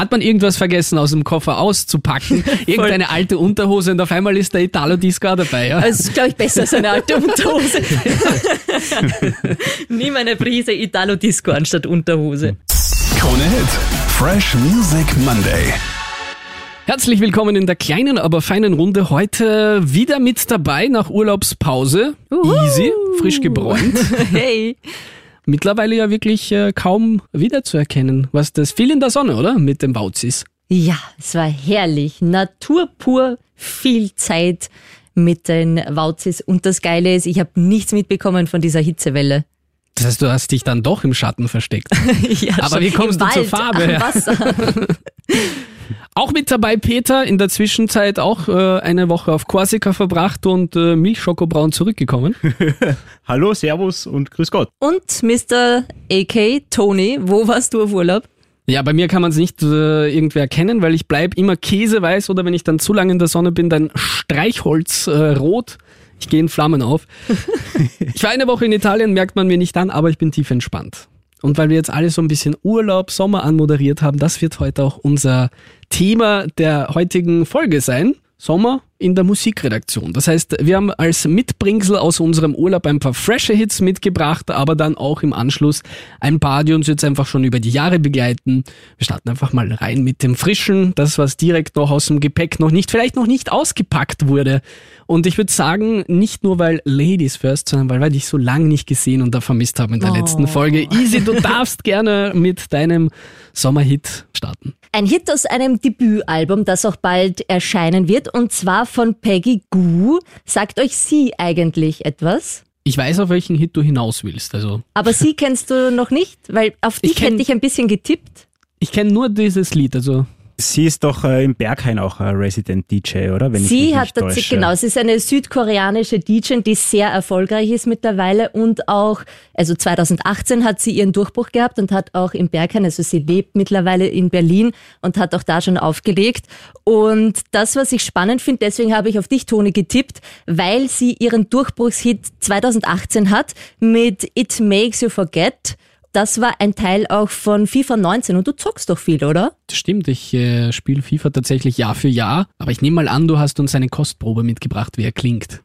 hat man irgendwas vergessen aus dem Koffer auszupacken, irgendeine alte Unterhose und auf einmal ist der Italo-Disco dabei. Ja? Das ist, glaube ich, besser als eine alte Unterhose. Nimm eine Prise Italo-Disco anstatt Unterhose. Krone Hit. Fresh Music Monday. Herzlich willkommen in der kleinen, aber feinen Runde. Heute wieder mit dabei nach Urlaubspause. Uhu. Easy, frisch gebräunt. Hey. Mittlerweile ja wirklich äh, kaum wiederzuerkennen. Was das viel in der Sonne, oder? Mit den Bauzis. Ja, es war herrlich. Natur pur, viel Zeit mit den Wauzis. Und das Geile ist, ich habe nichts mitbekommen von dieser Hitzewelle. Das heißt, du hast dich dann doch im Schatten versteckt. ja, Aber wie kommst du zur Wald, Farbe? am. Wasser. Auch mit dabei Peter, in der Zwischenzeit auch äh, eine Woche auf Korsika verbracht und äh, Milchschokobraun zurückgekommen. Hallo, Servus und Grüß Gott. Und Mr. AK Tony, wo warst du auf Urlaub? Ja, bei mir kann man es nicht äh, irgendwie erkennen, weil ich bleib immer käseweiß oder wenn ich dann zu lange in der Sonne bin, dann Streichholz äh, rot. Ich gehe in Flammen auf. ich war eine Woche in Italien, merkt man mir nicht an, aber ich bin tief entspannt. Und weil wir jetzt alle so ein bisschen Urlaub, Sommer anmoderiert haben, das wird heute auch unser Thema der heutigen Folge sein. Sommer in der Musikredaktion. Das heißt, wir haben als Mitbringsel aus unserem Urlaub ein paar frische Hits mitgebracht, aber dann auch im Anschluss ein paar, die uns jetzt einfach schon über die Jahre begleiten. Wir starten einfach mal rein mit dem Frischen, das, was direkt noch aus dem Gepäck noch nicht, vielleicht noch nicht ausgepackt wurde. Und ich würde sagen, nicht nur weil Ladies first, sondern weil wir dich so lange nicht gesehen und da vermisst haben in der Oh. letzten Folge. Easy, du darfst gerne mit deinem Sommerhit starten. Ein Hit aus einem Debütalbum, das auch bald erscheinen wird, und zwar von Peggy Goo. Sagt euch sie eigentlich etwas? Ich weiß, auf welchen Hit du hinaus willst. Also, Aber sie kennst du noch nicht, weil auf Ich dich kenn- hätte ich ein bisschen getippt. ich kenne nur dieses Lied. Also, Sie ist doch äh, im Berghain auch äh, Resident DJ, oder? Wenn Sie hat tatsächlich, genau, sie ist eine südkoreanische DJ, die sehr erfolgreich ist mittlerweile und auch, also 2018 hat sie ihren Durchbruch gehabt und hat auch im Berghain, also sie lebt mittlerweile in Berlin und hat auch da schon aufgelegt. Und das, was ich spannend finde, deswegen habe ich auf dich, Toni, getippt, weil sie ihren Durchbruchshit 2018 hat mit It Makes You Forget. Das war ein Teil auch von FIFA 19 und du zockst doch viel, oder? das stimmt, ich äh, spiele FIFA tatsächlich Jahr für Jahr. Aber ich nehme mal an, du hast uns eine Kostprobe mitgebracht, wie er klingt.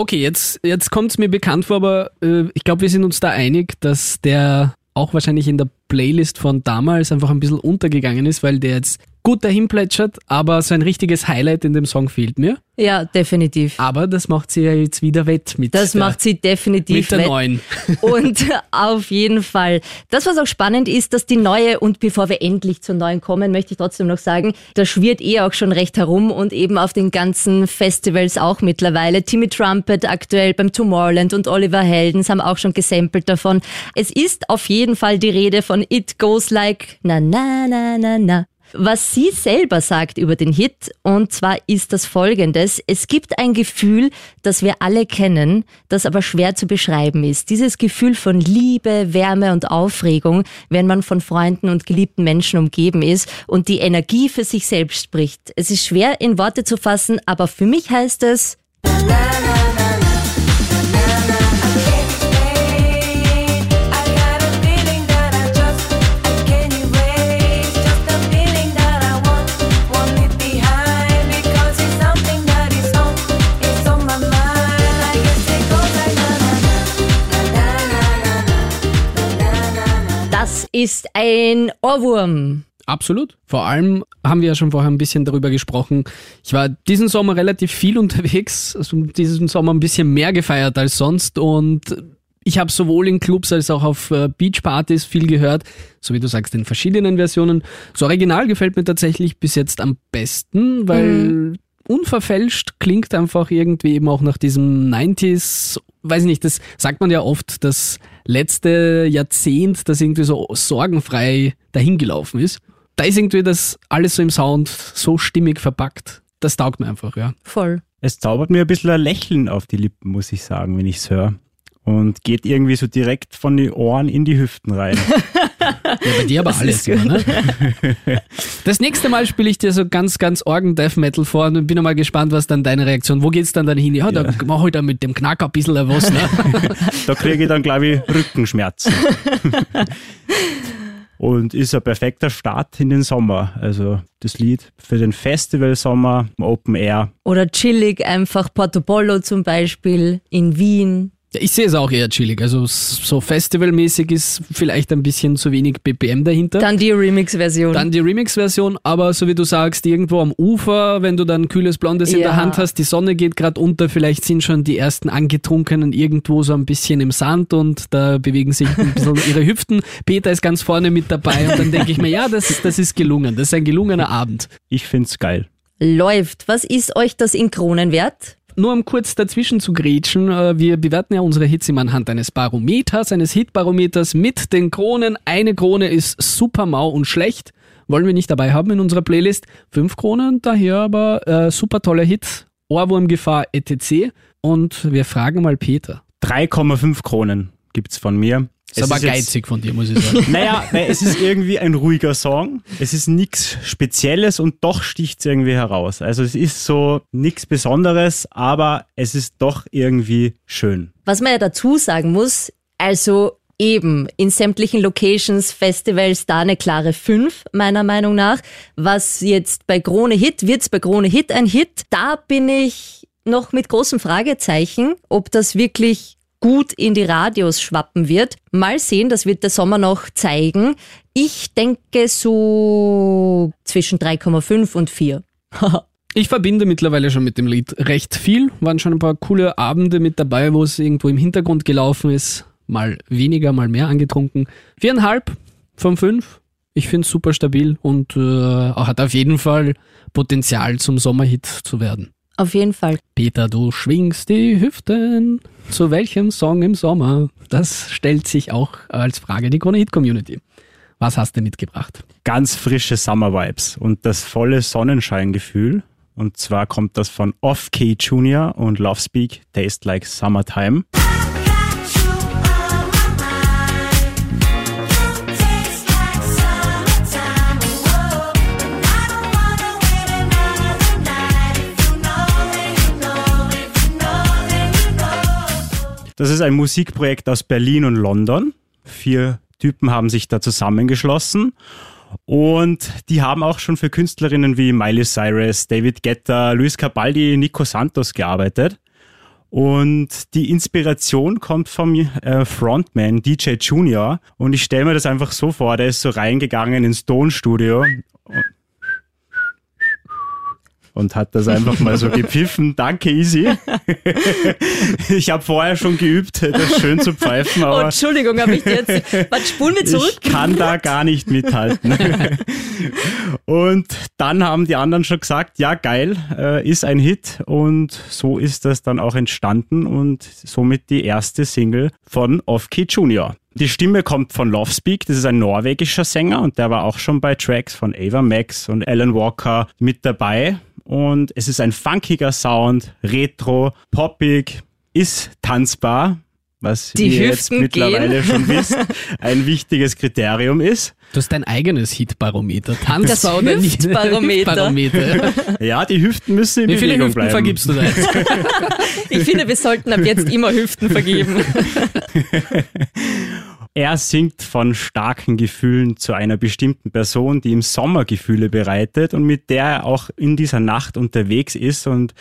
Okay, jetzt, jetzt kommt es mir bekannt vor, aber äh, ich glaube, wir sind uns da einig, dass der auch wahrscheinlich in der Playlist von damals einfach ein bisschen untergegangen ist, weil der jetzt gut dahin plätschert, aber so ein richtiges Highlight in dem Song fehlt mir. Ja, definitiv. Aber das macht sie ja jetzt wieder wett mit Das der, macht sie definitiv mit der wett. neuen. Und auf jeden Fall. Das, was auch spannend ist, dass die neue, und bevor wir endlich zur neuen kommen, möchte ich trotzdem noch sagen, da schwirrt eh auch schon recht herum und eben auf den ganzen Festivals auch mittlerweile. Timmy Trumpet aktuell beim Tomorrowland und Oliver Heldens haben auch schon gesampelt davon. Es ist auf jeden Fall die Rede von It Goes Like na na na na na. Was sie selber sagt über den Hit, und zwar ist das folgendes. Es gibt ein Gefühl, das wir alle kennen, das aber schwer zu beschreiben ist. Dieses Gefühl von Liebe, Wärme und Aufregung, wenn man von Freunden und geliebten Menschen umgeben ist und die Energie für sich selbst spricht. Es ist schwer in Worte zu fassen, aber für mich heißt es, I ist ein Ohrwurm. Absolut. Vor allem haben wir ja schon vorher ein bisschen darüber gesprochen. Ich war diesen Sommer relativ viel unterwegs, also diesen Sommer ein bisschen mehr gefeiert als sonst und ich habe sowohl in Clubs als auch auf äh, Beachpartys viel gehört, so wie du sagst, in verschiedenen Versionen. Das Original gefällt mir tatsächlich bis jetzt am besten, weil unverfälscht klingt einfach irgendwie eben auch nach diesem 90s, weiß nicht, das sagt man ja oft, das letzte Jahrzehnt, das irgendwie so sorgenfrei dahingelaufen ist. Da ist irgendwie das alles so im Sound so stimmig verpackt. Das taugt mir einfach, ja. Voll. Es zaubert mir ein bisschen ein Lächeln auf die Lippen, muss ich sagen, wenn ich es höre. und geht irgendwie so direkt von den Ohren in die Hüften rein. Ja, bei dir aber alles. Immer, ne? Das nächste Mal spiele ich dir so ganz, ganz Organ Death Metal vor und bin mal gespannt, was dann deine Reaktion. Wo geht's dann dann hin? Ja, da mach ich dann mit dem Knacker ein bisschen was. Ne? Da kriege ich dann, glaube ich, Rückenschmerzen. Und ist ein perfekter Start in den Sommer. Also das Lied für den Festivalsommer, Open Air. Oder chillig, einfach Portobello zum Beispiel in Wien. Ja, ich sehe es auch eher chillig. Also so festivalmäßig ist vielleicht ein bisschen zu wenig BPM dahinter. Dann die Remix-Version. Dann die Remix-Version, aber so wie du sagst, irgendwo am Ufer, wenn du dann kühles Blondes in Ja. der Hand hast, die Sonne geht gerade unter, vielleicht sind schon die ersten Angetrunkenen irgendwo so ein bisschen im Sand und da bewegen sich ein bisschen ihre Hüften. Peter ist ganz vorne mit dabei und dann denke ich mir, ja, das, das ist gelungen. Das ist ein gelungener Abend. Ich find's geil. Läuft. Was ist euch das in Kronen wert? Nur um kurz dazwischen zu grätschen, äh, wir bewerten ja unsere Hits immer anhand eines Barometers, eines Hitbarometers mit den Kronen. Eine Krone ist super mau und schlecht. Wollen wir nicht dabei haben in unserer Playlist. Fünf Kronen, daher aber äh, super toller Hit. Ohrwurmgefahr etc. Und wir fragen mal Peter. 3,5 Kronen gibt's von mir. Ist Es aber geizig von dir, muss ich sagen. Naja, weil es ist irgendwie ein ruhiger Song. Es ist nichts Spezielles und doch sticht's irgendwie heraus. Also es ist so nichts Besonderes, aber es ist doch irgendwie schön. Was man ja dazu sagen muss, also eben in sämtlichen Locations, Festivals da eine klare 5, meiner Meinung nach. Was jetzt bei Krone Hit, wird's bei Krone Hit ein Hit? Da bin ich noch mit großem Fragezeichen, ob das wirklich gut in die Radios schwappen wird. Mal sehen, das wird der Sommer noch zeigen. Ich denke so zwischen 3,5 und 4. Ich verbinde mittlerweile schon mit dem Lied recht viel. Waren schon ein paar coole Abende mit dabei, wo es irgendwo im Hintergrund gelaufen ist. Mal weniger, mal mehr angetrunken. Viereinhalb von fünf. Ich finde es super stabil und äh, hat auf jeden Fall Potenzial zum Sommerhit zu werden. Auf jeden Fall. Peter, du schwingst die Hüften. Zu welchem Song im Sommer? Das stellt sich auch als Frage die Krone Hit Community. Was hast du mitgebracht? Ganz frische Summer Vibes und das volle Sonnenscheingefühl. Und zwar kommt das von Off Key Junior und Love Speak Taste Like Summertime. Das ist ein Musikprojekt aus Berlin und London. Vier Typen haben sich da zusammengeschlossen und die haben auch schon für Künstlerinnen wie Miley Cyrus, David Guetta, Luis Capaldi, Nico Santos gearbeitet. Und die Inspiration kommt vom äh, Frontman DJ Junior. Und ich stelle mir das einfach so vor, der ist so reingegangen ins Tonstudio und hat das einfach mal so gepfiffen. Danke, Easy. ich habe vorher schon geübt, das schön zu pfeifen, Oh, aber Entschuldigung, habe ich dir jetzt. Warte, spulen wir zurück. ich kann da gar nicht mithalten. und dann haben die anderen schon gesagt, ja geil, äh, ist ein Hit und so ist das dann auch entstanden und somit die erste Single von Off-Key Junior. Die Stimme kommt von Lovespeak, das ist ein norwegischer Sänger und der war auch schon bei Tracks von Ava Max und Alan Walker mit dabei. Und es ist ein funkiger Sound, retro, poppig, ist tanzbar, was Die ihr jetzt Hüften mittlerweile gehen. schon wisst, ein wichtiges Kriterium ist. Du hast dein eigenes Hitbarometer. Tanzbar oder nicht? Hüftbarometer. Ja, die Hüften müssen in Wie viele Bewegung Hüften bleiben. vergibst du da jetzt? Ich finde, wir sollten ab jetzt immer Hüften vergeben. Er singt von starken Gefühlen zu einer bestimmten Person, die ihm Sommergefühle bereitet und mit der er auch in dieser Nacht unterwegs ist und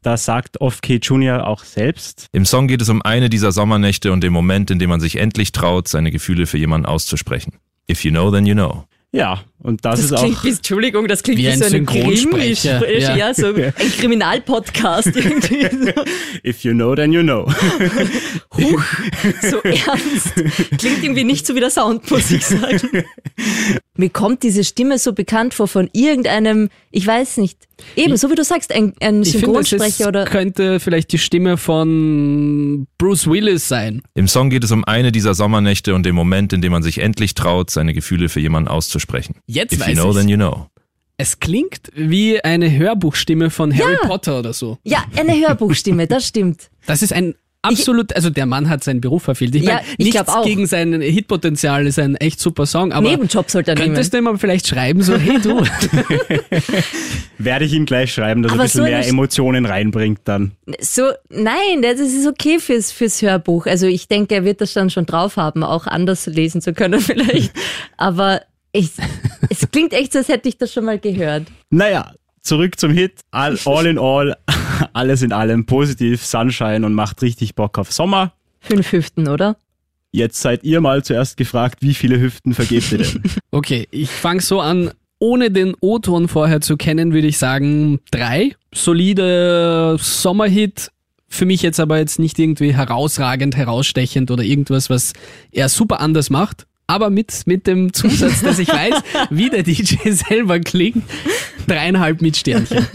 da sagt Off-K Junior auch selbst, Im Song geht es um eine dieser Sommernächte und den Moment, in dem man sich endlich traut, seine Gefühle für jemanden auszusprechen. If you know, then you know. ja, und das, Das ist klingt, auch wie, Entschuldigung, das klingt Wie wie, ein so eine Synchronsprecher. Krimi, Ja. ja. so ein Kriminalpodcast irgendwie. If you know, then you know. Huch, so ernst. Klingt irgendwie nicht so wie der Sound, muss ich sagen. Mir kommt diese Stimme so bekannt vor von irgendeinem, ich weiß nicht, eben, so wie du sagst, ein, ein Ich finde, Synchronsprecher oder könnte vielleicht die Stimme von Bruce Willis sein. Im Song geht es um eine dieser Sommernächte und den Moment, in dem man sich endlich traut, seine Gefühle für jemanden auszusprechen. Jetzt If you weiß know, ich's. then you know. Es klingt wie eine Hörbuchstimme von Harry Potter oder so. ja, eine Hörbuchstimme, das stimmt. Das ist ein absolut, also der Mann hat seinen Beruf verfehlt. Ich Ja, meine, ich nichts glaub auch. gegen sein Hitpotenzial, ist ein echt super Song, aber Nebenjob sollte er nehmen. könntest du ihm aber vielleicht schreiben, so, hey du, Werde ich ihm gleich schreiben, dass er Aber ein bisschen so mehr eine- Emotionen reinbringt dann. So, nein, das ist okay fürs, fürs Hörbuch. Also ich denke, er wird das dann schon drauf haben, auch anders lesen zu können vielleicht. Aber ich, es klingt echt so, als hätte ich das schon mal gehört. Naja, zurück zum Hit. All, all in all, alles in allem positiv, Sunshine und macht richtig Bock auf Sommer. Fünf Hüften, oder? Jetzt seid ihr mal zuerst gefragt, wie viele Hüften vergebt ihr denn? Okay, ich fange so an. Ohne den O-Ton vorher zu kennen, würde ich sagen drei. Solide Sommerhit. Für mich jetzt aber jetzt nicht irgendwie herausragend, herausstechend oder irgendwas, was er super anders macht. Aber mit, mit dem Zusatz, dass ich weiß, wie der DJ selber klingt, dreieinhalb mit Sternchen.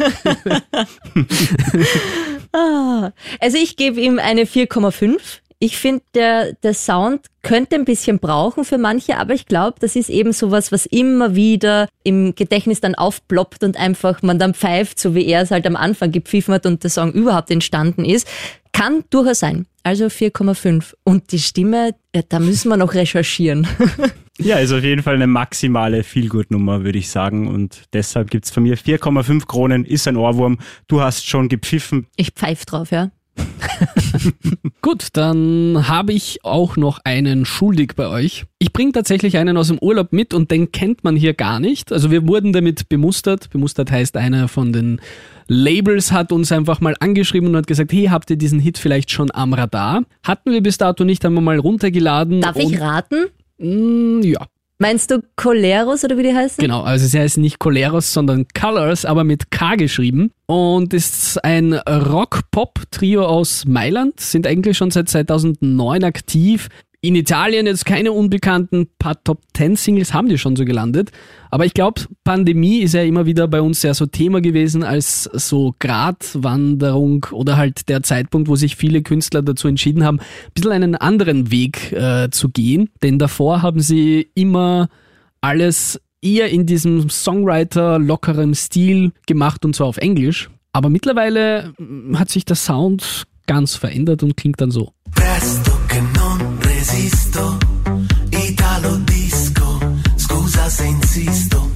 Also ich gebe ihm eine 4,5. Ich finde, der, der Sound könnte ein bisschen brauchen für manche, aber ich glaube, das ist eben sowas, was immer wieder im Gedächtnis dann aufploppt und einfach man dann pfeift, so wie er es halt am Anfang gepfiffen hat und der Song überhaupt entstanden ist. Kann durchaus sein. Also 4,5. Und die Stimme, ja, da müssen wir noch recherchieren. ja, ist auf jeden Fall eine maximale Feelgood-Nummer, würde ich sagen. Und deshalb gibt's von mir 4,5 Kronen, ist ein Ohrwurm. Du hast schon gepfiffen. Ich pfeife drauf, ja. Gut, dann habe ich auch noch einen schuldig bei euch. Ich bringe tatsächlich einen aus dem Urlaub mit und den kennt man hier gar nicht. Also wir wurden damit bemustert. Bemustert heißt, einer von den Labels hat uns einfach mal angeschrieben und hat gesagt, hey, habt ihr diesen Hit vielleicht schon am Radar? Hatten wir bis dato nicht einmal mal runtergeladen. Darf ich raten? Mm, ja, Meinst du Coleros oder wie die heißen? genau. Also sie heißt nicht Coleros, sondern Colors, aber mit K geschrieben. Und ist ein Rock-Pop-Trio aus Mailand, sind eigentlich schon seit 2009 aktiv. In Italien jetzt keine unbekannten paar Top 10 Singles haben die schon so gelandet. Aber ich glaube, Pandemie ist ja immer wieder bei uns sehr so Thema gewesen als so Gratwanderung oder halt der Zeitpunkt, wo sich viele Künstler dazu entschieden haben, ein bisschen einen anderen Weg äh, zu gehen. Denn davor haben sie immer alles eher in diesem Songwriter lockeren Stil gemacht und zwar auf Englisch. Aber mittlerweile mm, hat sich der Sound ganz verändert und klingt dann so. Non resisto, Italo disco, scusa se insisto,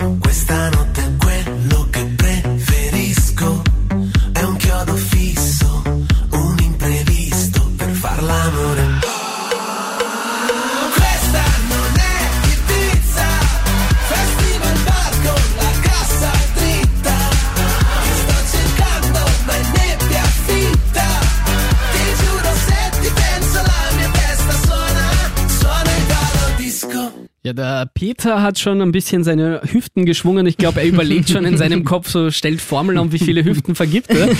Der Peter hat schon ein bisschen seine Hüften geschwungen. Ich glaube, er überlegt schon in seinem Kopf, so stellt Formeln an, wie viele Hüften vergibt er.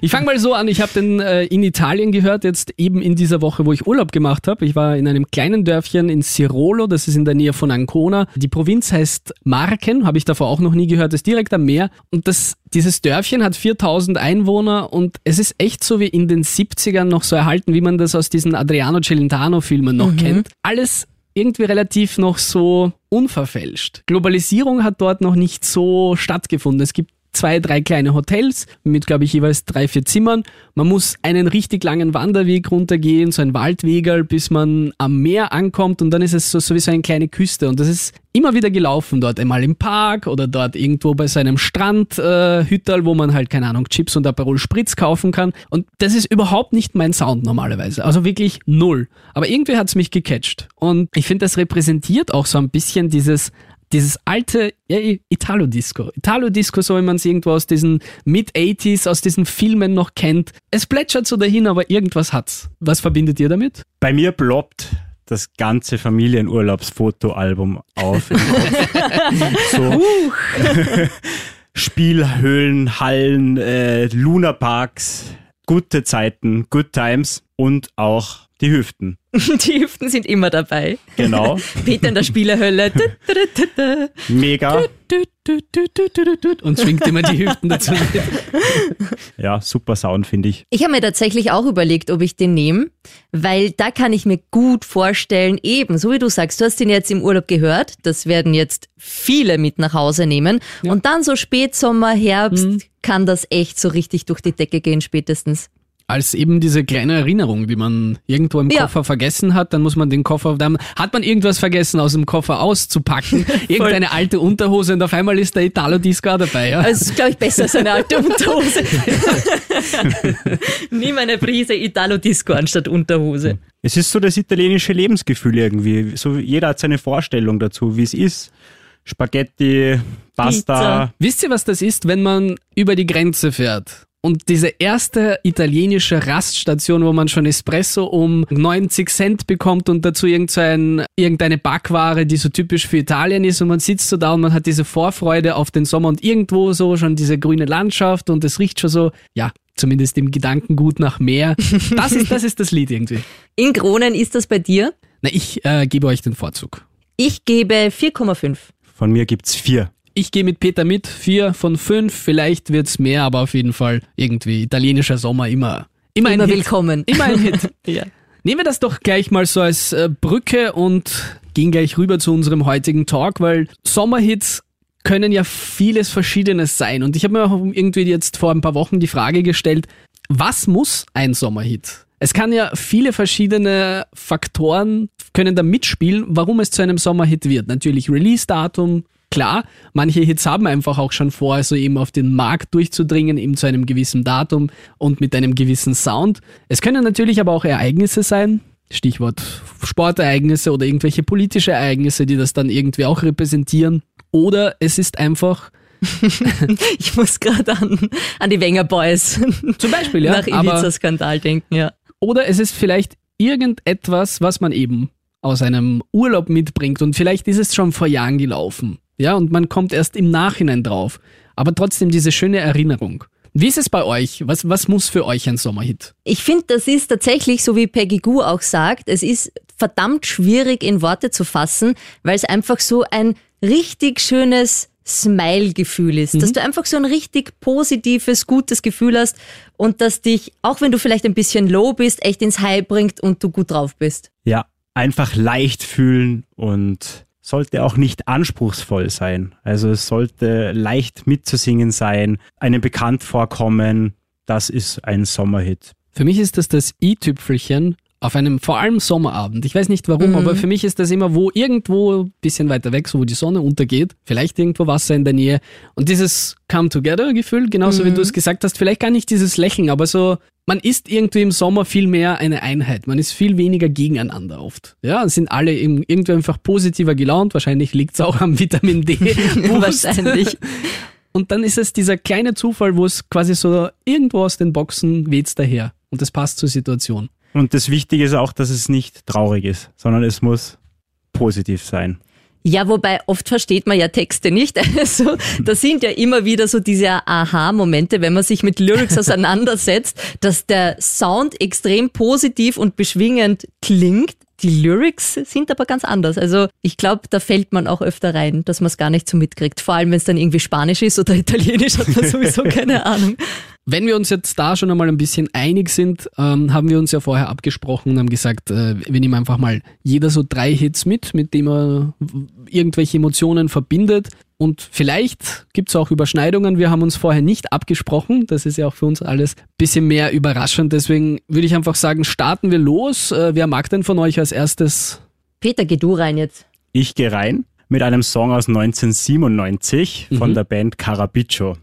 Ich fange mal so an, ich habe den äh, in Italien gehört, jetzt eben in dieser Woche, wo ich Urlaub gemacht habe. Ich war in einem kleinen Dörfchen in Sirolo, das ist in der Nähe von Ancona. Die Provinz heißt Marken, habe ich davor auch noch nie gehört, ist direkt am Meer. Und das, dieses Dörfchen hat 4000 Einwohner und es ist echt so wie in den 70ern noch so erhalten, wie man das aus diesen Adriano Celentano-Filmen noch kennt. Alles irgendwie relativ noch so unverfälscht. Globalisierung hat dort noch nicht so stattgefunden. Es gibt zwei, drei kleine Hotels mit, glaube ich, jeweils drei, vier Zimmern. Man muss einen richtig langen Wanderweg runtergehen, so ein Waldwegerl, bis man am Meer ankommt und dann ist es so, sowieso eine kleine Küste und das ist immer wieder gelaufen dort, einmal im Park oder dort irgendwo bei so einem Strandhütterl, äh, wo man halt, keine Ahnung, Chips und Aperol Spritz kaufen kann und das ist überhaupt nicht mein Sound normalerweise, also wirklich null. Aber irgendwie hat's mich gecatcht und ich finde, das repräsentiert auch so ein bisschen dieses dieses alte ja, Italo-Disco. Italo-Disco, so wie man es irgendwo aus diesen Mid-80s, aus diesen Filmen noch kennt. Es plätschert so dahin, aber irgendwas hat's. Was verbindet ihr damit? Bei mir ploppt das ganze Familienurlaubsfotoalbum auf. so Spielhöhlen, Hallen, äh, Lunaparks, gute Zeiten, good times und auch die Hüften. Die Hüften sind immer dabei. Genau. Peter in der Spielerhölle. Mega. Und schwingt immer die Hüften dazu. Ja, super Sound, finde ich. Ich habe mir tatsächlich auch überlegt, ob ich den nehme, weil da kann ich mir gut vorstellen, eben, so wie du sagst, du hast den jetzt im Urlaub gehört, das werden jetzt viele mit nach Hause nehmen und dann so Spätsommer, Herbst kann das echt so richtig durch die Decke gehen spätestens. Als eben diese kleine Erinnerung, die man irgendwo im Ja. Koffer vergessen hat, dann muss man den Koffer, dann hat man irgendwas vergessen aus dem Koffer auszupacken, irgendeine alte Unterhose und auf einmal ist der Italo-Disco dabei. Ja? Also, das ist, glaube ich, besser als eine alte Unterhose. Nimm eine Prise Italo-Disco anstatt Unterhose. Es ist so das italienische Lebensgefühl irgendwie. So jeder hat seine Vorstellung dazu, wie es ist. Spaghetti, Pasta. Pizza. Wisst ihr, was das ist, wenn man über die Grenze fährt? Und diese erste italienische Raststation, wo man schon Espresso um 90 Cent bekommt und dazu irgend so ein, irgendeine Backware, die so typisch für Italien ist und man sitzt so da und man hat diese Vorfreude auf den Sommer und irgendwo so schon diese grüne Landschaft und es riecht schon so, ja, zumindest im Gedankengut nach Meer. Das ist, das ist das Lied irgendwie. In Kronen ist das bei dir? Na, ich äh, gebe euch den Vorzug. Ich gebe 4,5. Von mir gibt's vier. Ich gehe mit Peter mit, vier von fünf, vielleicht wird's mehr, aber auf jeden Fall irgendwie italienischer Sommer immer. Immer, Immer ein Hit. willkommen. Immer ein Hit. Ja. Nehmen wir das doch gleich mal so als äh, Brücke und gehen gleich rüber zu unserem heutigen Talk, weil Sommerhits können ja vieles Verschiedenes sein. Und ich habe mir auch irgendwie jetzt vor ein paar Wochen die Frage gestellt, was muss ein Sommerhit? Es kann ja viele verschiedene Faktoren können da mitspielen, warum es zu einem Sommerhit wird. Natürlich Release-Datum, klar. Manche Hits haben einfach auch schon vor, so eben auf den Markt durchzudringen, eben zu einem gewissen Datum und mit einem gewissen Sound. Es können natürlich aber auch Ereignisse sein, Stichwort Sportereignisse oder irgendwelche politische Ereignisse, die das dann irgendwie auch repräsentieren. Oder es ist einfach, Ich muss gerade an, an die Wenger Boys zum Beispiel, ja, nach Ibiza-Skandal denken, ja. oder es ist vielleicht irgendetwas, was man eben aus einem Urlaub mitbringt und vielleicht ist es schon vor Jahren gelaufen. Ja, und man kommt erst im Nachhinein drauf. Aber trotzdem diese schöne Erinnerung. Wie ist es bei euch? Was, was muss für euch ein Sommerhit? Ich finde, das ist tatsächlich, so wie Peggy Gu auch sagt, es ist verdammt schwierig in Worte zu fassen, weil es einfach so ein richtig schönes Smile-Gefühl ist. Dass du einfach so ein richtig positives, gutes Gefühl hast und das dich, auch wenn du vielleicht ein bisschen low bist, echt ins High bringt und du gut drauf bist. Ja, einfach leicht fühlen und sollte auch nicht anspruchsvoll sein. Also es sollte leicht mitzusingen sein, einem bekannt vorkommen. Das ist ein Sommerhit. Für mich ist das das i-Tüpfelchen auf einem vor allem Sommerabend. Ich weiß nicht warum, aber für mich ist das immer wo irgendwo ein bisschen weiter weg, so wo die Sonne untergeht, vielleicht irgendwo Wasser in der Nähe und dieses Come Together Gefühl, genauso wie du es gesagt hast, vielleicht gar nicht dieses Lächeln, aber so man ist irgendwie im Sommer viel mehr eine Einheit. Man ist viel weniger gegeneinander oft. Ja, sind alle irgendwie einfach positiver gelaunt. Wahrscheinlich liegt es auch am Vitamin D. Wahrscheinlich. Und dann ist es dieser kleine Zufall, wo es quasi so irgendwo aus den Boxen weht's daher. Und das passt zur Situation. Und das Wichtige ist auch, dass es nicht traurig ist, sondern es muss positiv sein. Ja, wobei oft versteht man ja Texte nicht. Also, da sind ja immer wieder so diese Aha-Momente, wenn man sich mit Lyrics auseinandersetzt, dass der Sound extrem positiv und beschwingend klingt. Die Lyrics sind aber ganz anders. Also ich glaube, da fällt man auch öfter rein, dass man es gar nicht so mitkriegt. Vor allem, wenn es dann irgendwie Spanisch ist oder Italienisch, hat man sowieso keine Ahnung. Wenn wir uns jetzt da schon einmal ein bisschen einig sind, ähm, haben wir uns ja vorher abgesprochen und haben gesagt, äh, wir nehmen einfach mal jeder so drei Hits mit, mit dem er irgendwelche Emotionen verbindet. Und vielleicht gibt's auch Überschneidungen. Wir haben uns vorher nicht abgesprochen. Das ist ja auch für uns alles bisschen mehr überraschend. Deswegen würde ich einfach sagen, starten wir los. Äh, wer mag denn von euch als erstes? Peter, geh du rein jetzt. Ich gehe rein mit einem Song aus 1997 von der Band Carapiccio.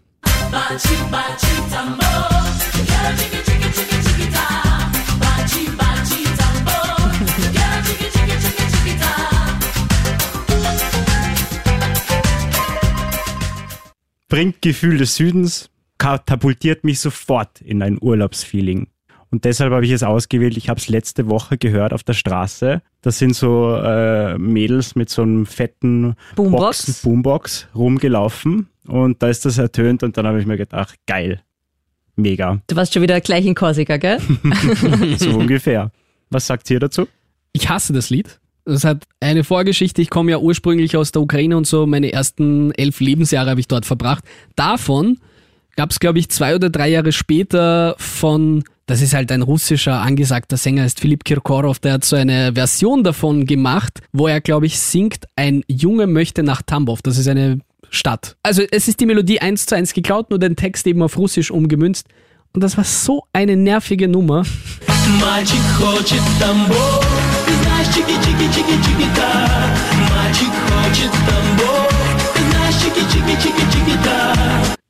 Bringt Gefühl des Südens, katapultiert mich sofort in ein Urlaubsfeeling. Und deshalb habe ich es ausgewählt. Ich habe es letzte Woche gehört auf der Straße. Das sind so äh, Mädels mit so einem fetten Boombox. Boxen, Boombox rumgelaufen. Und da ist das ertönt und dann habe ich mir gedacht, geil, mega, Du warst schon wieder gleich in Korsika, gell? so ungefähr. Was sagt ihr dazu? Ich hasse das Lied. Das hat eine Vorgeschichte. Ich komme ja ursprünglich aus der Ukraine und so meine ersten elf Lebensjahre habe ich dort verbracht. Davon gab es, glaube ich, zwei oder drei Jahre später von, das ist halt ein russischer angesagter Sänger, ist Philipp Kirkorov, der hat so eine Version davon gemacht, wo er, glaube ich, singt, ein Junge möchte nach Tambov. Das ist eine statt. Also es ist die Melodie eins zu eins geklaut, nur den Text eben auf Russisch umgemünzt. Und das war so eine nervige Nummer.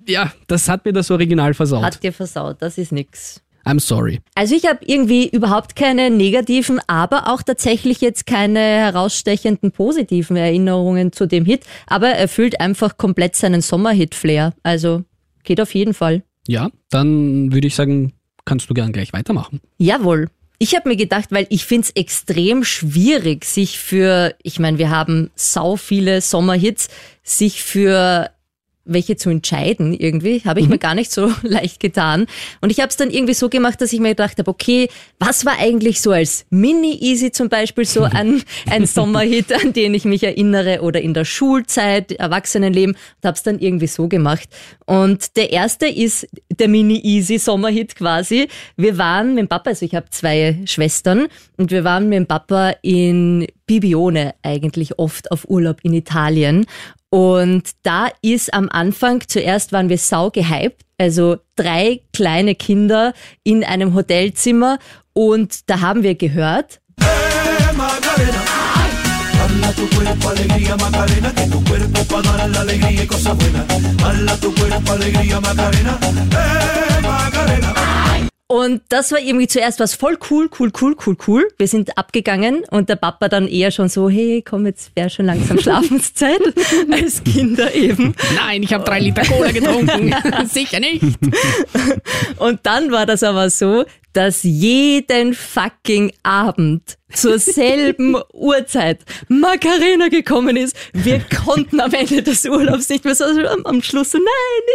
Ja, das hat mir das Original versaut. Hat dir versaut, das ist nix. I'm sorry. Also ich habe irgendwie überhaupt keine negativen, aber auch tatsächlich jetzt keine herausstechenden positiven Erinnerungen zu dem Hit. Aber er erfüllt einfach komplett seinen Sommerhit-Flair. Also geht auf jeden Fall. Ja, dann würde ich sagen, kannst du gern gleich weitermachen. Jawohl. Ich habe mir gedacht, weil ich find's extrem schwierig, sich für, ich meine, wir haben sau viele Sommerhits, sich für welche zu entscheiden irgendwie, habe ich mir gar nicht so leicht getan. Und ich habe es dann irgendwie so gemacht, dass ich mir gedacht habe, okay, was war eigentlich so als Mini-Easy zum Beispiel so ein, ein Sommerhit, an den ich mich erinnere oder in der Schulzeit, Erwachsenenleben und habe es dann irgendwie so gemacht. Und der erste ist der Mini-Easy Sommerhit quasi. Wir waren mit dem Papa, also ich habe zwei Schwestern und wir waren mit dem Papa in Bibione eigentlich oft auf Urlaub in Italien. Und da ist am Anfang, zuerst waren wir sau gehypt, also drei kleine Kinder in einem Hotelzimmer und da haben wir gehört, Macarena. Bala tu cuerpo, alegría, Macarena, que tu cuerpo para dar la alegría y cosas buenas. Bala tu cuerpo, alegría, Macarena, eh, Macarena. Und das war irgendwie zuerst was voll cool, cool, cool, cool, cool. Wir sind abgegangen und der Papa dann eher schon so, hey, komm, jetzt wäre schon langsam Schlafenszeit. Als Kinder eben. Nein, ich habe drei Liter Cola getrunken. Sicher nicht. Und dann war das aber so, dass jeden fucking Abend zur selben Uhrzeit Macarena gekommen ist. Wir konnten am Ende des Urlaubs nicht mehr so am, am Schluss so, nein,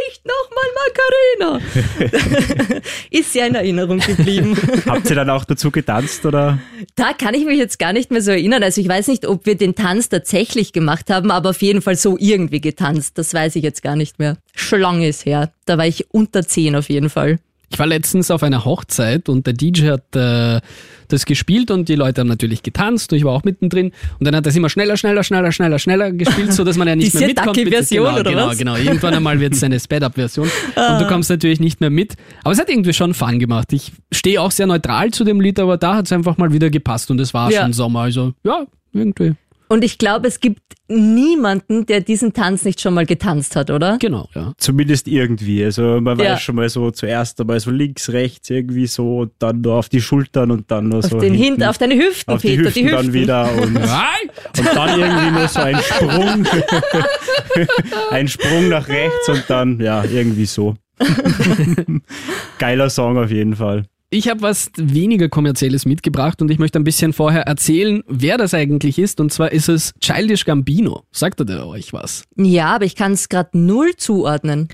nicht nochmal Macarena. ist sehr in Erinnerung geblieben. Habt ihr dann auch dazu getanzt oder? Da kann ich mich jetzt gar nicht mehr so erinnern. Also ich weiß nicht, ob wir den Tanz tatsächlich gemacht haben, aber auf jeden Fall so irgendwie getanzt. Das weiß ich jetzt gar nicht mehr. Schon lange ist her. Da war ich unter zehn auf jeden Fall. Ich war letztens auf einer Hochzeit und der DJ hat äh, das gespielt und die Leute haben natürlich getanzt und ich war auch mittendrin und dann hat das immer schneller, schneller, schneller, schneller, schneller gespielt, so dass man ja nicht Die mehr mitkommt. mit- Sirtaki-Version, genau, oder genau, was? genau. Irgendwann einmal wird es eine Sped-Up-Version und du kommst natürlich nicht mehr mit. Aber es hat irgendwie schon Fun gemacht. Ich stehe auch sehr neutral zu dem Lied, aber da hat es einfach mal wieder gepasst und es war Ja. schon Sommer. Also ja, irgendwie. Und ich glaube, es gibt niemanden, der diesen Tanz nicht schon mal getanzt hat, oder? Genau, ja. Zumindest irgendwie. Also man Ja. weiß schon mal so zuerst einmal so links, rechts irgendwie so und dann nur auf die Schultern und dann nur Auf so den hinten, Hint, auf deine Hüften, auf die Peter, Hüften, die Hüften. dann wieder und, und dann irgendwie nur so ein Sprung. ein Sprung nach rechts und dann, ja, irgendwie so. Geiler Song auf jeden Fall. Ich habe was weniger kommerzielles mitgebracht und ich möchte ein bisschen vorher erzählen, wer das eigentlich ist. Und zwar ist es Childish Gambino. Sagt er der euch was? Ja, aber ich kann es gerade null zuordnen.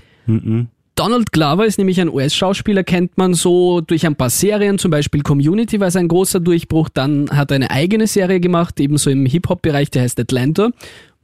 Donald Glover ist nämlich ein US-Schauspieler, kennt man so durch ein paar Serien, zum Beispiel Community war sein großer Durchbruch. Dann hat er eine eigene Serie gemacht, ebenso im Hip-Hop-Bereich, der heißt Atlanta.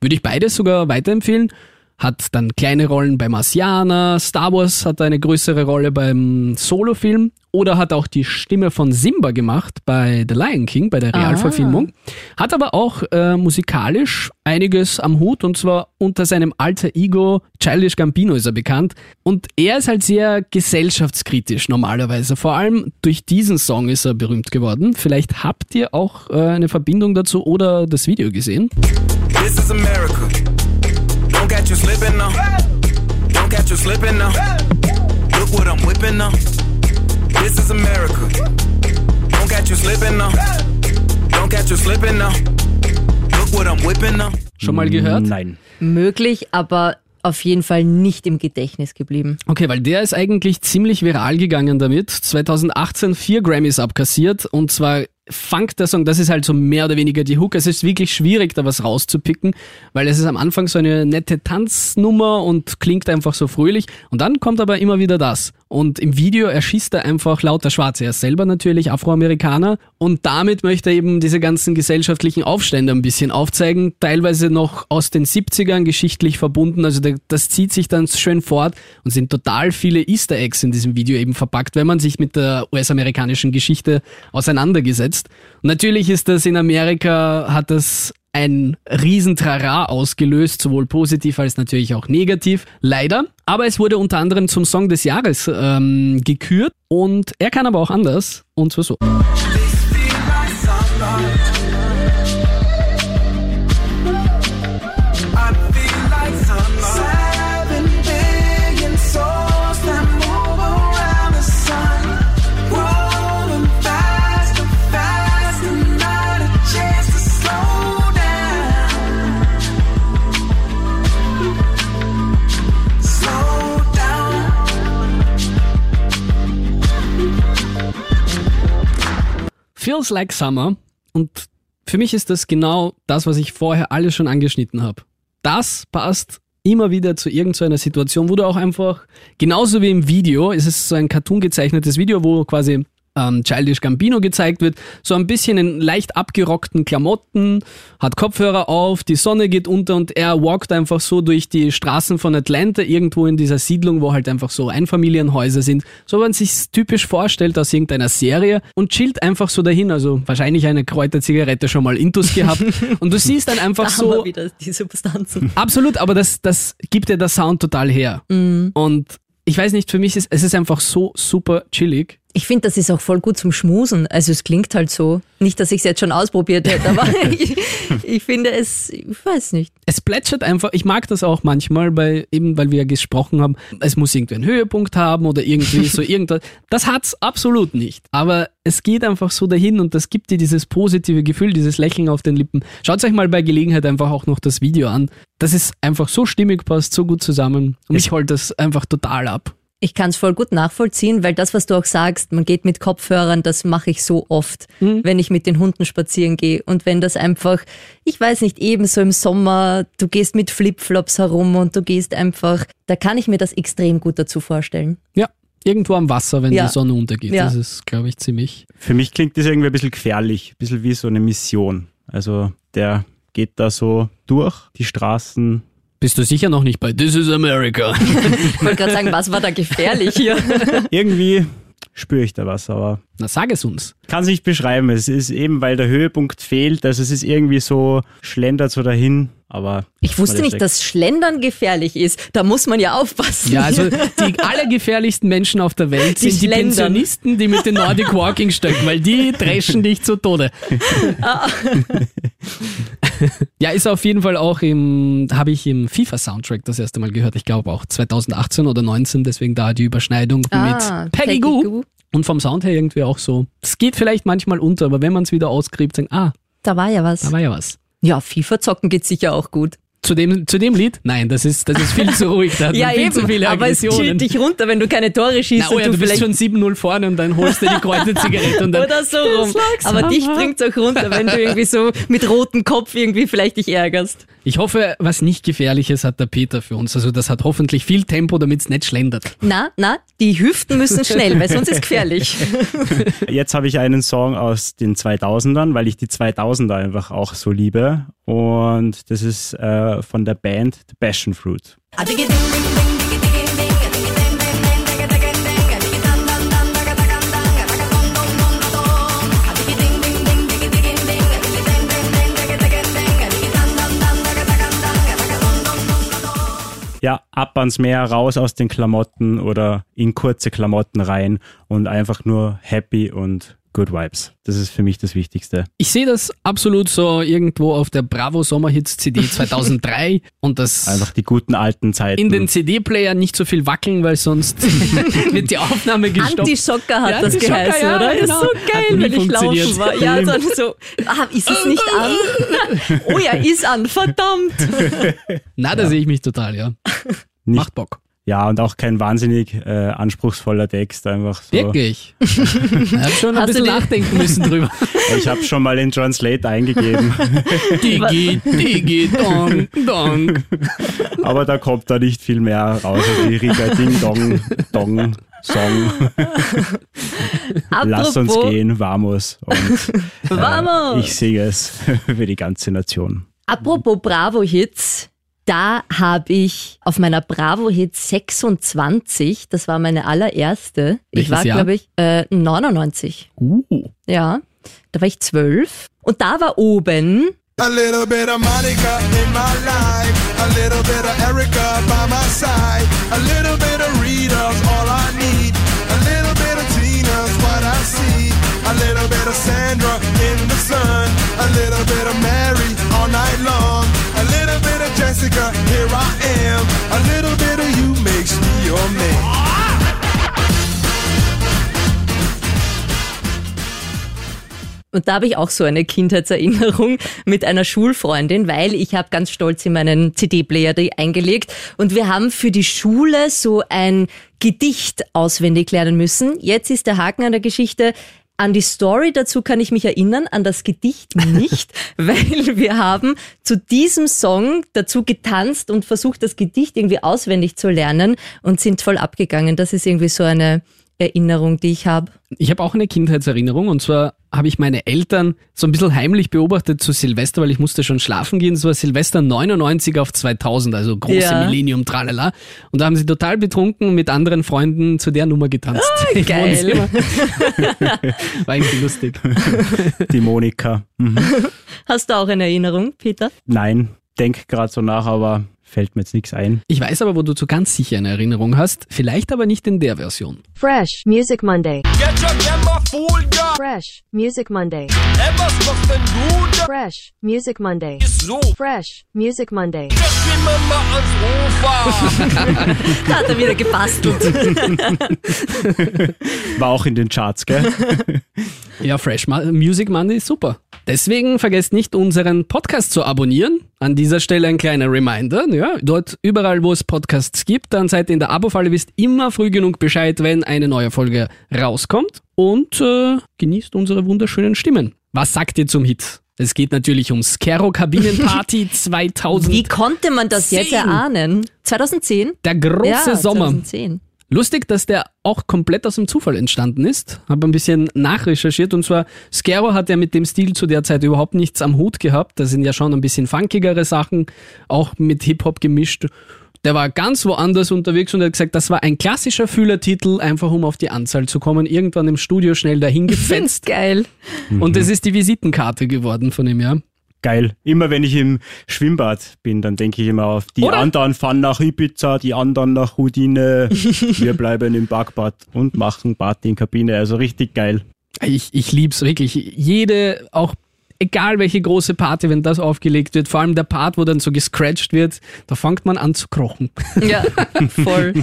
Würde ich beides sogar weiterempfehlen. Hat dann kleine Rollen bei Marciana, Star Wars hat eine größere Rolle beim Solo-Film oder hat auch die Stimme von Simba gemacht bei The Lion King, bei der Realverfilmung. Hat aber auch äh, musikalisch einiges am Hut und zwar unter seinem alter Ego Childish Gambino ist er bekannt. Und er ist halt sehr gesellschaftskritisch normalerweise. Vor allem durch diesen Song ist er berühmt geworden. Vielleicht habt ihr auch äh, eine Verbindung dazu oder das Video gesehen. This is America. Don't catch you slipping now. Don't catch you slipping now. Look what I'm whipping now. This is America. Don't catch you slipping now. Don't catch you slipping now. Look what I'm whipping now. Schon mal gehört? Nein. Möglich, aber auf jeden Fall nicht im Gedächtnis geblieben. Okay, weil der ist eigentlich ziemlich viral gegangen damit. 2018 vier Grammys abkassiert und zwar Funk der Song, das ist halt so mehr oder weniger die Hook. Es ist wirklich schwierig, da was rauszupicken, weil es ist am Anfang so eine nette Tanznummer und klingt einfach so fröhlich. Und dann kommt aber immer wieder das. Und im Video erschießt er einfach lauter Schwarze. Er ist selber natürlich Afroamerikaner und damit möchte er eben diese ganzen gesellschaftlichen Aufstände ein bisschen aufzeigen. Teilweise noch aus den 70ern geschichtlich verbunden. Also das zieht sich dann schön fort und sind total viele Easter Eggs in diesem Video eben verpackt, wenn man sich mit der US-amerikanischen Geschichte auseinandergesetzt. Und natürlich ist das in Amerika, hat das ein Riesentrara ausgelöst, sowohl positiv als natürlich auch negativ, leider. Aber es wurde unter anderem zum Song des Jahres ähm, gekürt und er kann aber auch anders und zwar so. Seven Feels Like Summer und für mich ist das genau das, was ich vorher alles schon angeschnitten habe. Das passt immer wieder zu irgendeiner Situation, wo du auch einfach, genauso wie im Video, es ist so ein cartoon gezeichnetes Video, wo quasi ähm, Childish Gambino gezeigt wird, so ein bisschen in leicht abgerockten Klamotten, hat Kopfhörer auf, die Sonne geht unter und er walkt einfach so durch die Straßen von Atlanta, irgendwo in dieser Siedlung, wo halt einfach so Einfamilienhäuser sind, so wie man sich typisch vorstellt aus irgendeiner Serie und chillt einfach so dahin, also wahrscheinlich eine Kräuterzigarette schon mal intus gehabt und du siehst dann einfach Da haben so, wir wieder die Substanzen. Absolut, aber das, das gibt dir der Sound total her. Und ich weiß nicht, für mich ist es ist einfach so super chillig. Ich finde, das ist auch voll gut zum Schmusen. Also es klingt halt so. Nicht, dass ich es jetzt schon ausprobiert hätte, aber ich, ich finde es, ich weiß nicht. Es plätschert einfach, ich mag das auch manchmal, bei, eben weil wir ja gesprochen haben, es muss irgendwie einen Höhepunkt haben oder irgendwie so irgendwas. Das hat's absolut nicht. Aber es geht einfach so dahin und das gibt dir dieses positive Gefühl, dieses Lächeln auf den Lippen. Schaut euch mal bei Gelegenheit einfach auch noch das Video an. Das ist einfach so stimmig, passt so gut zusammen. Und mich holt das einfach total ab. Ich kann es voll gut nachvollziehen, weil das, was du auch sagst, man geht mit Kopfhörern, das mache ich so oft, wenn ich mit den Hunden spazieren gehe. Und wenn das einfach, ich weiß nicht, ebenso im Sommer, du gehst mit Flipflops herum und du gehst einfach, da kann ich mir das extrem gut dazu vorstellen. Ja, irgendwo am Wasser, wenn Ja. die Sonne untergeht. Ja. Das ist, glaube ich, ziemlich. Für mich klingt das irgendwie ein bisschen gefährlich, ein bisschen wie so eine Mission. Also der geht da so durch die Straßen. Bist du sicher noch nicht bei This is America? Ich wollte gerade sagen, was war da gefährlich hier? Irgendwie spüre ich da was, aber Na, sag es uns. kann es nicht beschreiben. Es ist eben, weil der Höhepunkt fehlt. Also es ist irgendwie so, schlendert so dahin, aber. Ich wusste nicht, dass Schlendern gefährlich ist. Da muss man ja aufpassen. Ja, also die allergefährlichsten Menschen auf der Welt Die sind die schlendern. Pensionisten, die mit den Nordic Walking Stöcken, weil die dreschen dich zu Tode. ja, ist auf jeden Fall auch im, habe ich im FIFA-Soundtrack das erste Mal gehört. Ich glaube auch 2018 oder 19, deswegen da die Überschneidung Ah, mit Peggy, Peggy Goo. Goo. Und vom Sound her irgendwie auch so. Es geht vielleicht manchmal unter, aber wenn man es wieder ausgräbt, sagen, ah, Da war ja was. da war ja was. Ja, FIFA zocken geht sicher auch gut. Zu dem, zu dem Lied? Nein, das ist, das ist viel zu ruhig. Da hat Ja, man viel eben. zu viele aber es chillt dich runter, wenn du keine Tore schießt Na, oh und ja, du du bist schon 7-0 vorne und dann holst du die Kräuterzigarette und dann oder so rum. Aber dich bringt's auch runter, wenn du irgendwie so mit rotem Kopf irgendwie vielleicht dich ärgerst. Ich hoffe, was nicht Gefährliches hat der Peter für uns. Also das hat hoffentlich viel Tempo, damit es nicht schlendert. Na, na, die Hüften müssen schnell, weil sonst ist gefährlich. Jetzt habe ich einen Song aus den 2000ern, weil ich die 2000er einfach auch so liebe. Und das ist äh, von der Band The Passion Fruit. Ja, ab ans Meer, raus aus den Klamotten oder in kurze Klamotten rein und einfach nur happy und good vibes. Das ist für mich das Wichtigste. Ich sehe das absolut so irgendwo auf der Bravo Sommerhits CD 2003 und das Einfach die guten alten Zeiten. in den CD-Player nicht so viel wackeln, weil sonst wird die Aufnahme gestoppt. Anti-Schocker hat Ja, das Anti-Schocker, geheißen, ja, oder? Das ist genau. so Hat geil, wenn ich funktioniert. laufen war. Ja, dann so, ah, ist es nicht an? Oh ja, ist an, verdammt. Na, da sehe ich mich total, ja. Nicht- Macht Bock. Ja, und auch kein wahnsinnig äh, anspruchsvoller Text, einfach so. Wirklich. Ich habe schon ein Hast du bisschen nachdenken müssen drüber. Ich habe schon mal in Translate eingegeben, Digi, Digi, Dong, Dong. aber da kommt da nicht viel mehr raus. Also die Riga Ding Dong Dong Song. Lass uns gehen, vamos. Und äh, Vamos! ich singe es für die ganze Nation. apropos Bravo-Hits, da habe ich auf meiner Bravo-Hit 26, das war meine allererste, ich Welches war, Jahr? glaube ich, äh, 99. Uh. Ja, da war ich zwölf. Und da war oben A little bit of Monica in my life. A little bit of Erica by my side. A little bit of Rita's all I need. A little bit of Tina's what I see. A little bit of Sandra in the sun. A little bit of Mary all night long. A little bit of Jessica, here I am. A little bit of you makes me your man. Und da habe ich auch so eine Kindheitserinnerung mit einer Schulfreundin, weil ich habe ganz stolz in meinen CD-Player die eingelegt und wir haben für die Schule so ein Gedicht auswendig lernen müssen. Jetzt ist der Haken an der Geschichte. An die Story dazu kann ich mich erinnern, an das Gedicht nicht, weil wir haben zu diesem Song dazu getanzt und versucht, das Gedicht irgendwie auswendig zu lernen und sind voll abgegangen. Das ist irgendwie so eine Erinnerung, die ich habe. Ich habe auch eine Kindheitserinnerung und zwar habe ich meine Eltern so ein bisschen heimlich beobachtet zu Silvester, weil ich musste schon schlafen gehen. Es war Silvester 99 auf 2000, also große Ja. Millennium, tralala. Und da haben sie total betrunken mit anderen Freunden zu der Nummer getanzt. Ah, geil. War irgendwie lustig. Die Monika. Mhm. Hast du auch eine Erinnerung, Peter? Nein, denk gerade so nach, aber fällt mir jetzt nichts ein. Ich weiß aber, wo du zu ganz sicher eine Erinnerung hast, vielleicht aber nicht in der Version. Fresh Music Monday. Get your. Fresh Music Monday. Ey, was machst denn du da? Fresh Music Monday. Ist so. Fresh Music Monday. Da hat er wieder gebastelt. War auch in den Charts, gell? Ja, Fresh Ma Music Monday ist super. Deswegen vergesst nicht, unseren Podcast zu abonnieren. An dieser Stelle ein kleiner Reminder. Ja, dort überall, wo es Podcasts gibt, dann seid ihr in der Abo-Falle, wisst immer früh genug Bescheid, wenn eine neue Folge rauskommt. Und äh, genießt unsere wunderschönen Stimmen. Was sagt ihr zum Hit? Es geht natürlich um Scaro Kabinenparty 2000. Wie konnte man das jetzt erahnen? 2010? Der große ja, Sommer. 2010. Lustig, dass der auch komplett aus dem Zufall entstanden ist. Habe ein bisschen nachrecherchiert und zwar Scaro hat ja mit dem Stil zu der Zeit überhaupt nichts am Hut gehabt. Da sind ja schon ein bisschen funkigere Sachen, auch mit Hip-Hop gemischt. Der war ganz woanders unterwegs und hat gesagt, das war ein klassischer Fühlertitel, einfach um auf die Anzahl zu kommen. Irgendwann im Studio schnell dahin gefetzt Geil. und das ist die Visitenkarte geworden von ihm, ja. Geil. Immer wenn ich im Schwimmbad bin, dann denke ich immer auf, die Oder? anderen fahren nach Ibiza, die anderen nach Houdine, wir bleiben im Backbad und machen Party in Kabine. Also richtig geil. Ich, ich lieb's wirklich. Jede, auch egal welche große Party, wenn das aufgelegt wird, vor allem der Part, wo dann so gescratcht wird, da fängt man an zu krochen. Ja, voll.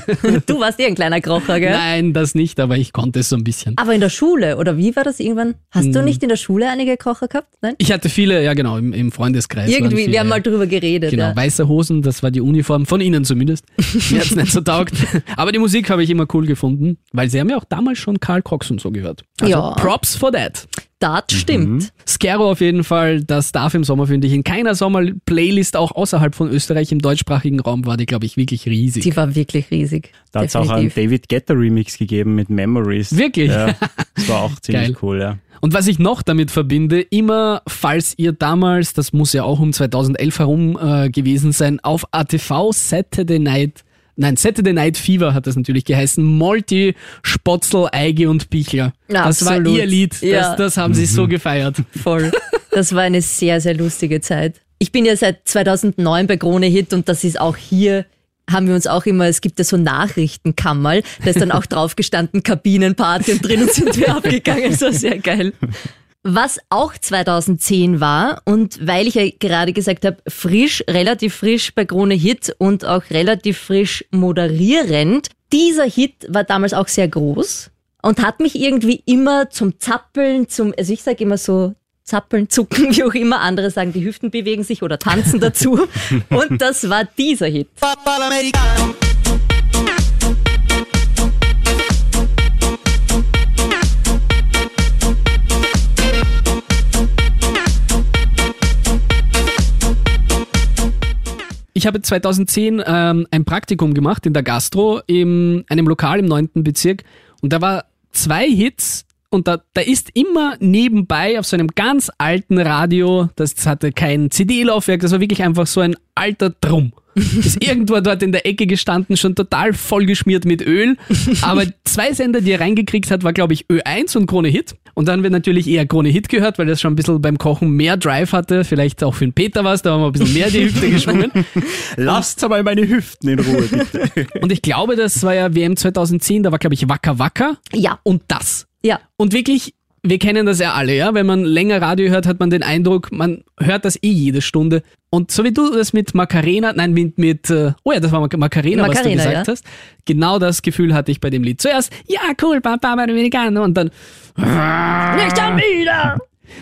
Du warst eh ein kleiner Krocher, gell? Nein, das nicht, aber ich konnte es so ein bisschen. Aber in der Schule, oder wie war das irgendwann? Hast Hm. du nicht in der Schule einige Krocher gehabt? Nein? Ich hatte viele, ja genau, im, im Freundeskreis. Irgendwie, viele, wir haben mal drüber geredet. Genau, ja. weiße Hosen, das war die Uniform, von ihnen zumindest. Mir hat's nicht so taugt. Aber die Musik habe ich immer cool gefunden, weil sie haben ja auch damals schon Karl Cox und so gehört. Also Ja. Props for that. Das stimmt. Scaro auf jeden Fall, das darf im Sommer, finde ich. In keiner Sommer-Playlist, auch außerhalb von Österreich im deutschsprachigen Raum, war die, glaube ich, wirklich riesig. Die war wirklich riesig. Da hat es auch einen. David Guetta Remix gegeben mit Memories. Wirklich? Ja, das war auch ziemlich Geil. cool, ja. Und was ich noch damit verbinde, immer falls ihr damals, das muss ja auch um 2011 herum äh, gewesen sein, auf ATV Saturday Night, nein, Saturday Night Fever hat das natürlich geheißen, Molti, Spotzel, Eige und Bichler. Das war Absolut. ihr Lied, das, Ja. das haben sie so gefeiert. Voll. Das war eine sehr, sehr lustige Zeit. Ich bin ja seit 2009 bei Krone Hit und das ist auch hier, haben wir uns auch immer, es gibt ja so Nachrichtenkammerl, da ist dann auch drauf gestanden Kabinenparty und drinnen sind wir abgegangen, das war sehr geil. Was auch 2010 war und weil ich ja gerade gesagt habe, frisch, relativ frisch bei Krone Hit und auch relativ frisch moderierend, dieser Hit war damals auch sehr groß und hat mich irgendwie immer zum Zappeln, zum, also ich sage immer so Zappeln, Zucken, wie auch immer, andere sagen, die Hüften bewegen sich oder tanzen dazu. Und das war dieser Hit. Ich habe 2010 ähm, ein Praktikum gemacht in der Gastro in einem Lokal im 9. Bezirk und da war zwei Hits und da, da ist immer nebenbei auf so einem ganz alten Radio, das hatte kein CD-Laufwerk, das war wirklich einfach so ein alter Drum. Ist irgendwo dort in der Ecke gestanden, schon total vollgeschmiert mit Öl. Aber zwei Sender, die er reingekriegt hat, war glaube ich Ö1 und Krone Hit. Und dann haben wir natürlich eher Krone Hit gehört, weil das schon ein bisschen beim Kochen mehr Drive hatte. Vielleicht auch für den Peter was, da haben wir ein bisschen mehr die Hüfte geschwungen. Lasst aber meine Hüften in Ruhe, bitte. Und ich glaube, das war ja WM 2010, da war glaube ich Wacker Wacker Ja, und das. Ja. Und wirklich, wir kennen das ja alle, ja. Wenn man länger Radio hört, hat man den Eindruck, man hört das eh jede Stunde. Und so wie du das mit Macarena, nein, mit, mit äh, oh ja, das war Mac- Macarena, was du Macarena, gesagt ja. hast. Genau das Gefühl hatte ich bei dem Lied. Zuerst, ja, cool, Papa, Amerikaner. Und dann, Nicht schon wieder!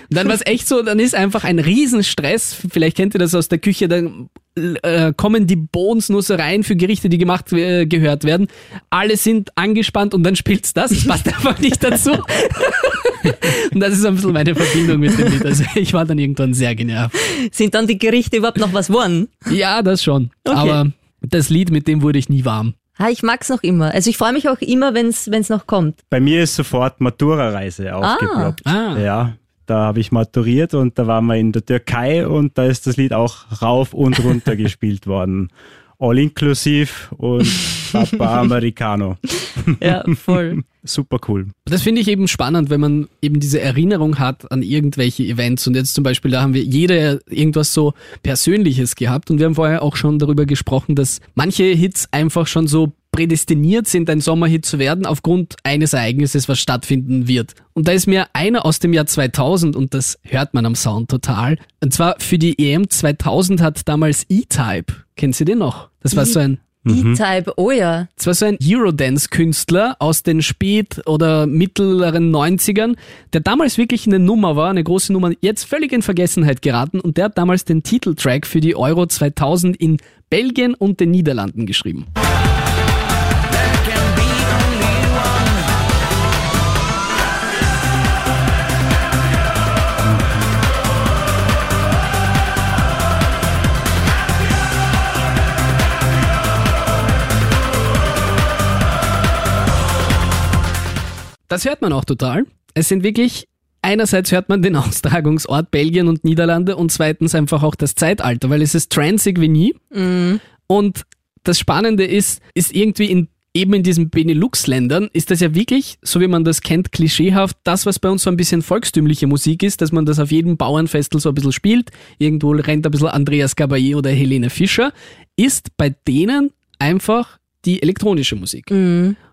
und dann war es echt so, dann ist einfach ein Riesenstress. Vielleicht kennt ihr das aus der Küche, dann äh, kommen die Bohnensnussereien für Gerichte, die gemacht äh, gehört werden. Alle sind angespannt und dann spielt's das. Das passt einfach nicht dazu. und das ist ein bisschen meine Verbindung mit dem Lied. Also ich war dann irgendwann sehr genervt. Sind dann die Gerichte überhaupt noch was geworden? Ja, das schon. Okay. Aber das Lied, mit dem wurde ich nie warm. Ha, ich mag's noch immer. Also ich freue mich auch immer, wenn's wenn's noch kommt. Bei mir ist sofort Matura-Reise aufgeploppt. Ah. Ja, da habe ich maturiert und da waren wir in der Türkei und da ist das Lied auch rauf und runter gespielt worden. All inklusiv und Papa Americano. Ja, voll. Super cool. Das finde ich eben spannend, wenn man eben diese Erinnerung hat an irgendwelche Events. Und jetzt zum Beispiel, da haben wir jeder irgendwas so Persönliches gehabt. Und wir haben vorher auch schon darüber gesprochen, dass manche Hits einfach schon so prädestiniert sind, ein Sommerhit zu werden, aufgrund eines Ereignisses, was stattfinden wird. Und da ist mir einer aus dem Jahr 2000, und das hört man am Sound total. Und zwar für die EM 2000 hat damals E-Type, kennen Sie den noch? Das war so ein E-Type, oh ja. es war so ein Eurodance-Künstler aus den spät- oder mittleren 90ern, der damals wirklich eine Nummer war, eine große Nummer, jetzt völlig in Vergessenheit geraten und der hat damals den Titeltrack für die Euro 2000 in Belgien und den Niederlanden geschrieben. Das hört man auch total. Es sind wirklich, einerseits hört man den Austragungsort Belgien und Niederlande und zweitens einfach auch das Zeitalter, weil es ist transig wie nie. Und das Spannende ist, ist irgendwie in eben in diesen Benelux-Ländern ist das ja wirklich, so wie man das kennt, klischeehaft, das, was bei uns so ein bisschen volkstümliche Musik ist, dass man das auf jedem Bauernfestel so ein bisschen spielt, irgendwo rennt ein bisschen Andreas Gabayé oder Helene Fischer, ist bei denen einfach die elektronische Musik.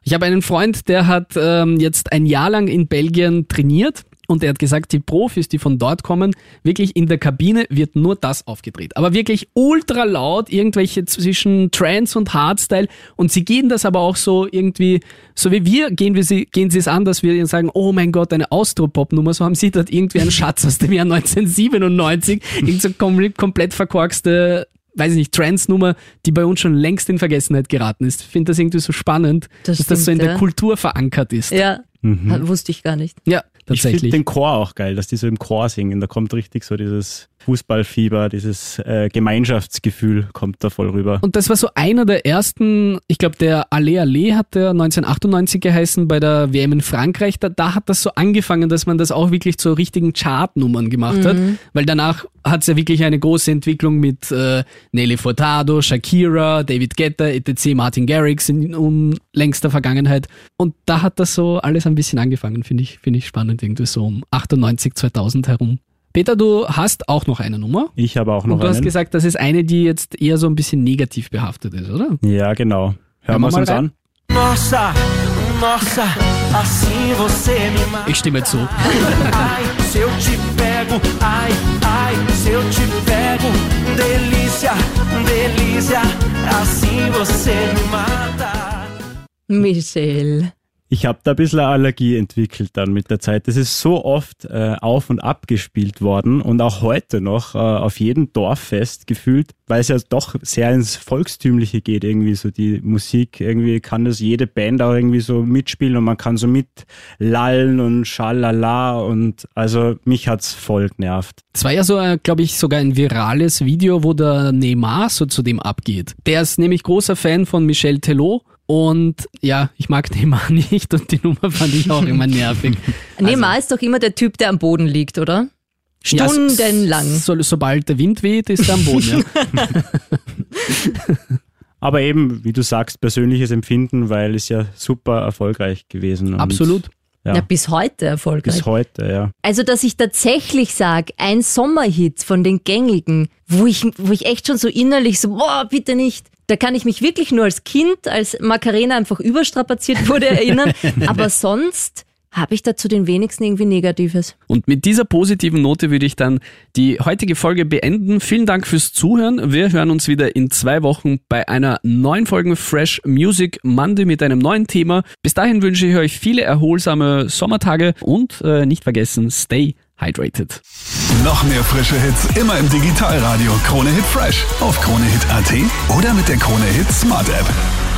Ich habe einen Freund, der hat ähm, jetzt ein Jahr lang in Belgien trainiert und er hat gesagt, die Profis, die von dort kommen, wirklich in der Kabine wird nur das aufgedreht. Aber wirklich ultra laut, irgendwelche zwischen Trance und Hardstyle. Und sie gehen das aber auch so irgendwie, so wie wir, gehen, wir sie, gehen sie es an, dass wir ihnen sagen, oh mein Gott, eine Austropop-Nummer. So haben sie dort irgendwie einen Schatz aus dem Jahr 1997, irgend so kom komplett verkorkste weiß ich nicht, Trance-Nummer, die bei uns schon längst in Vergessenheit geraten ist. Ich finde das irgendwie so spannend, Das dass das so in stimmt, der ja. Kultur verankert ist. Ja, wusste ich gar nicht. Ja, Ich finde tatsächlich. den Chor auch geil, dass die so im Chor singen. Da kommt richtig so dieses Fußballfieber, dieses äh, Gemeinschaftsgefühl kommt da voll rüber. Und das war so einer der ersten, ich glaube, der Allez Allez hat der 1998 geheißen bei der WM in Frankreich. Da, da hat das so angefangen, dass man das auch wirklich zu richtigen Chartnummern gemacht hat. Weil danach hat es ja wirklich eine große Entwicklung mit äh, Nelly Furtado, Shakira, David Guetta, etc., Martin Garrix in unlängster Vergangenheit. Und da hat das so alles ein bisschen angefangen, finde ich, finde ich spannend, irgendwie so um 98, 2000 herum. Peter, du hast auch noch eine Nummer. Ich habe auch noch Und du hast einen. gesagt, das ist eine, die jetzt eher so ein bisschen negativ behaftet ist, oder? ja, genau. Hören wir wir es mal uns rein? an. Nossa, nossa, assim você me mata. Ich stimme zu. Ai, se eu te pego, ai, ai, se eu te pego, delícia, delícia, assim você me mata. Michelle. Ich habe da ein bisschen eine Allergie entwickelt dann mit der Zeit. Das ist so oft äh, auf und ab gespielt worden und auch heute noch äh, auf jedem Dorffest gefühlt, weil es ja doch sehr ins Volkstümliche geht irgendwie so die Musik. Irgendwie kann das jede Band auch irgendwie so mitspielen und man kann so mitlallen und schalala und also mich hat's voll genervt. Es war ja so, glaube ich, sogar ein virales Video, wo der Neymar so zu dem abgeht. Der ist nämlich großer Fan von Michel Telot Und ja, ich mag Neymar nicht und die Nummer fand ich auch immer nervig. Neymar ist doch immer der Typ, der am Boden liegt, oder? Ja, so- Stundenlang. So, sobald der Wind weht, ist er am Boden. Ja. Aber eben, wie du sagst, persönliches Empfinden, weil es ja super erfolgreich gewesen. Und Absolut. Ja, Ja, bis heute erfolgreich. bis heute, ja. Also, dass ich tatsächlich sage, ein Sommerhit von den gängigen, wo ich, wo ich echt schon so innerlich so, boah, bitte nicht. Da kann ich mich wirklich nur als Kind, als Macarena einfach überstrapaziert wurde, erinnern. Aber sonst habe ich da zu den wenigsten irgendwie Negatives. Und mit dieser positiven Note würde ich dann die heutige Folge beenden. Vielen Dank fürs Zuhören. Wir hören uns wieder in zwei Wochen bei einer neuen Folge Fresh Music Monday mit einem neuen Thema. Bis dahin wünsche ich euch viele erholsame Sommertage und äh, nicht vergessen, stay hydrated. Noch mehr frische Hits immer im Digitalradio Krone Hit Fresh auf kronehit.at oder mit der Krone Hit Smart App.